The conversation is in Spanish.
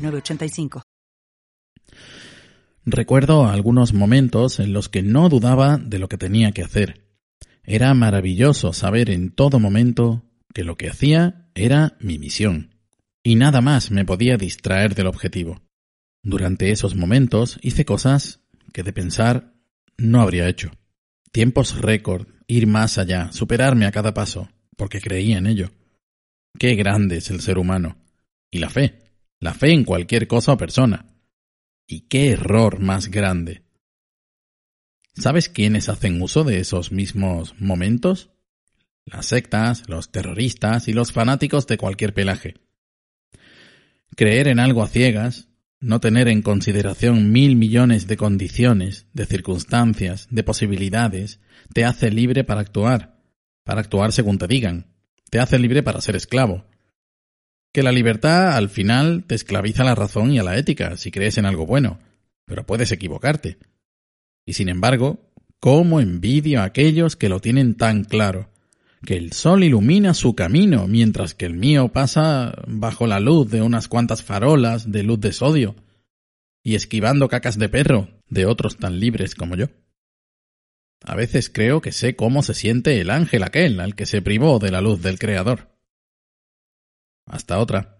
906985. Recuerdo algunos momentos en los que no dudaba de lo que tenía que hacer. Era maravilloso saber en todo momento que lo que hacía era mi misión, y nada más me podía distraer del objetivo. Durante esos momentos hice cosas que de pensar no habría hecho. Tiempos récord, ir más allá, superarme a cada paso, porque creía en ello. Qué grande es el ser humano. Y la fe, la fe en cualquier cosa o persona. Y qué error más grande. ¿Sabes quiénes hacen uso de esos mismos momentos? Las sectas, los terroristas y los fanáticos de cualquier pelaje. Creer en algo a ciegas, no tener en consideración mil millones de condiciones, de circunstancias, de posibilidades, te hace libre para actuar, para actuar según te digan, te hace libre para ser esclavo, que la libertad al final te esclaviza a la razón y a la ética si crees en algo bueno, pero puedes equivocarte. Y sin embargo, ¿cómo envidio a aquellos que lo tienen tan claro? Que el sol ilumina su camino mientras que el mío pasa bajo la luz de unas cuantas farolas de luz de sodio y esquivando cacas de perro de otros tan libres como yo. A veces creo que sé cómo se siente el ángel aquel al que se privó de la luz del Creador. Hasta otra.